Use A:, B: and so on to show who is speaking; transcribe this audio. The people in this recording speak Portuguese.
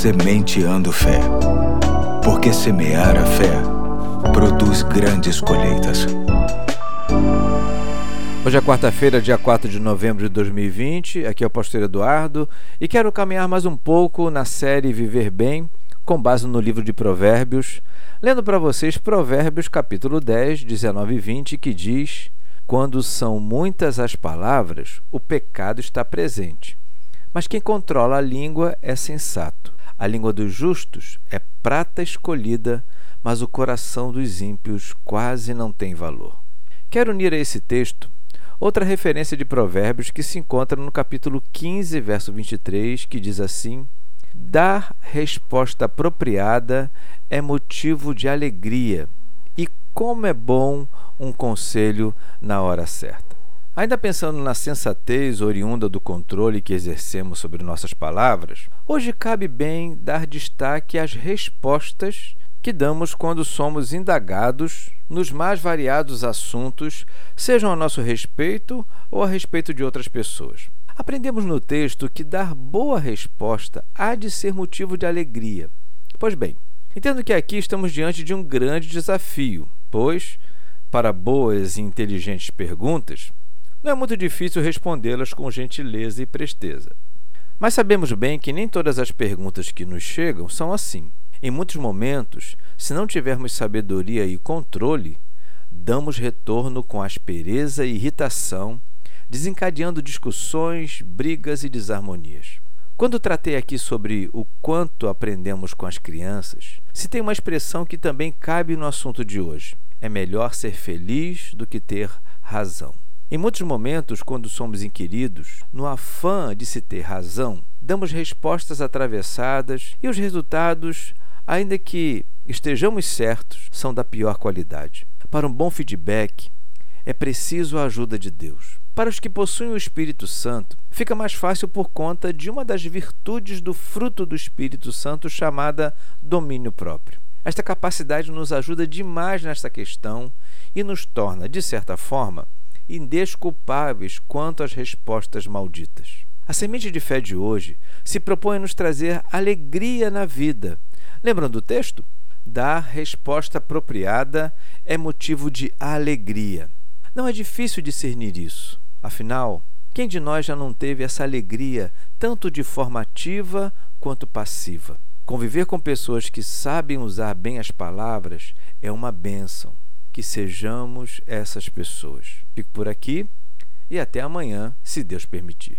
A: Sementeando Fé. Porque semear a fé produz grandes colheitas.
B: Hoje é quarta-feira, dia 4 de novembro de 2020. Aqui é o pastor Eduardo e quero caminhar mais um pouco na série Viver Bem, com base no livro de Provérbios, lendo para vocês Provérbios capítulo 10, 19 e 20, que diz: Quando são muitas as palavras, o pecado está presente. Mas quem controla a língua é sensato. A língua dos justos é prata escolhida, mas o coração dos ímpios quase não tem valor. Quero unir a esse texto outra referência de Provérbios que se encontra no capítulo 15, verso 23, que diz assim: Dar resposta apropriada é motivo de alegria, e como é bom um conselho na hora certa. Ainda pensando na sensatez oriunda do controle que exercemos sobre nossas palavras, hoje cabe bem dar destaque às respostas que damos quando somos indagados nos mais variados assuntos, sejam a nosso respeito ou a respeito de outras pessoas. Aprendemos no texto que dar boa resposta há de ser motivo de alegria. Pois bem, entendo que aqui estamos diante de um grande desafio, pois, para boas e inteligentes perguntas, não é muito difícil respondê-las com gentileza e presteza. Mas sabemos bem que nem todas as perguntas que nos chegam são assim. Em muitos momentos, se não tivermos sabedoria e controle, damos retorno com aspereza e irritação, desencadeando discussões, brigas e desarmonias. Quando tratei aqui sobre o quanto aprendemos com as crianças, citei uma expressão que também cabe no assunto de hoje: é melhor ser feliz do que ter razão. Em muitos momentos, quando somos inquiridos, no afã de se ter razão, damos respostas atravessadas e os resultados, ainda que estejamos certos, são da pior qualidade. Para um bom feedback, é preciso a ajuda de Deus. Para os que possuem o Espírito Santo, fica mais fácil por conta de uma das virtudes do fruto do Espírito Santo chamada domínio próprio. Esta capacidade nos ajuda demais nesta questão e nos torna, de certa forma, indesculpáveis quanto às respostas malditas. A semente de fé de hoje se propõe a nos trazer alegria na vida. Lembram do texto? Dar resposta apropriada é motivo de alegria. Não é difícil discernir isso. Afinal, quem de nós já não teve essa alegria, tanto de forma ativa quanto passiva? Conviver com pessoas que sabem usar bem as palavras é uma bênção que sejamos essas pessoas. Fico por aqui e até amanhã, se Deus permitir.